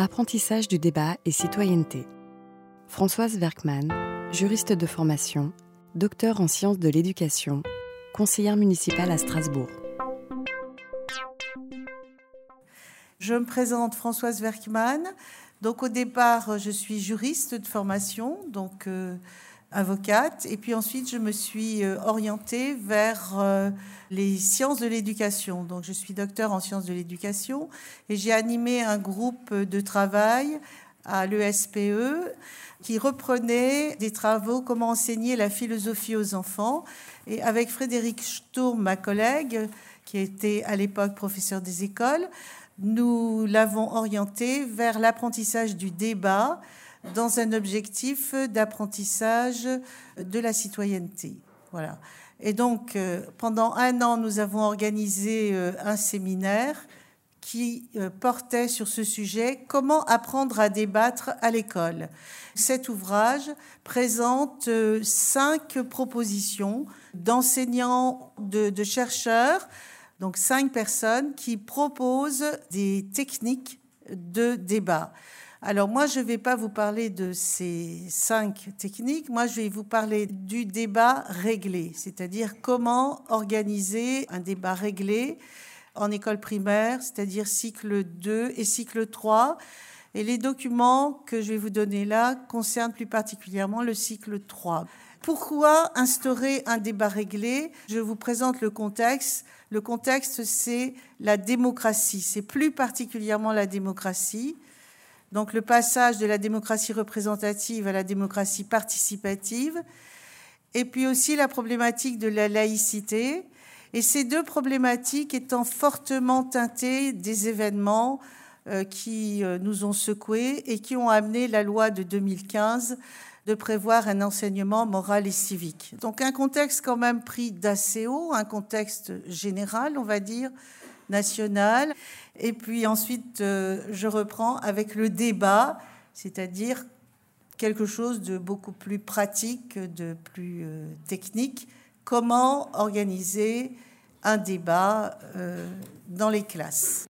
Apprentissage du débat et citoyenneté. Françoise Werkmann, juriste de formation, docteur en sciences de l'éducation, conseillère municipale à Strasbourg. Je me présente Françoise Werkmann. Donc au départ, je suis juriste de formation, donc euh, avocate, et puis ensuite je me suis euh, orientée vers euh, les sciences de l'éducation. Donc je suis docteur en sciences de l'éducation et j'ai animé un groupe de travail à l'ESPE qui reprenait des travaux comment enseigner la philosophie aux enfants. Et avec Frédéric Sturm, ma collègue, qui était à l'époque professeur des écoles, nous l'avons orienté vers l'apprentissage du débat dans un objectif d'apprentissage de la citoyenneté. Voilà. Et donc, euh, pendant un an, nous avons organisé euh, un séminaire qui euh, portait sur ce sujet comment apprendre à débattre à l'école. Cet ouvrage présente cinq propositions d'enseignants, de, de chercheurs, donc cinq personnes qui proposent des techniques de débat. Alors moi, je ne vais pas vous parler de ces cinq techniques, moi je vais vous parler du débat réglé, c'est-à-dire comment organiser un débat réglé en école primaire, c'est-à-dire cycle 2 et cycle 3. Et les documents que je vais vous donner là concernent plus particulièrement le cycle 3. Pourquoi instaurer un débat réglé? Je vous présente le contexte. Le contexte, c'est la démocratie. C'est plus particulièrement la démocratie. Donc le passage de la démocratie représentative à la démocratie participative. Et puis aussi la problématique de la laïcité. Et ces deux problématiques étant fortement teintées des événements euh, qui euh, nous ont secoués et qui ont amené la loi de 2015 de prévoir un enseignement moral et civique. Donc un contexte quand même pris d'assez haut, un contexte général, on va dire, national. Et puis ensuite, euh, je reprends avec le débat, c'est-à-dire quelque chose de beaucoup plus pratique, de plus euh, technique. Comment organiser un débat euh, dans les classes?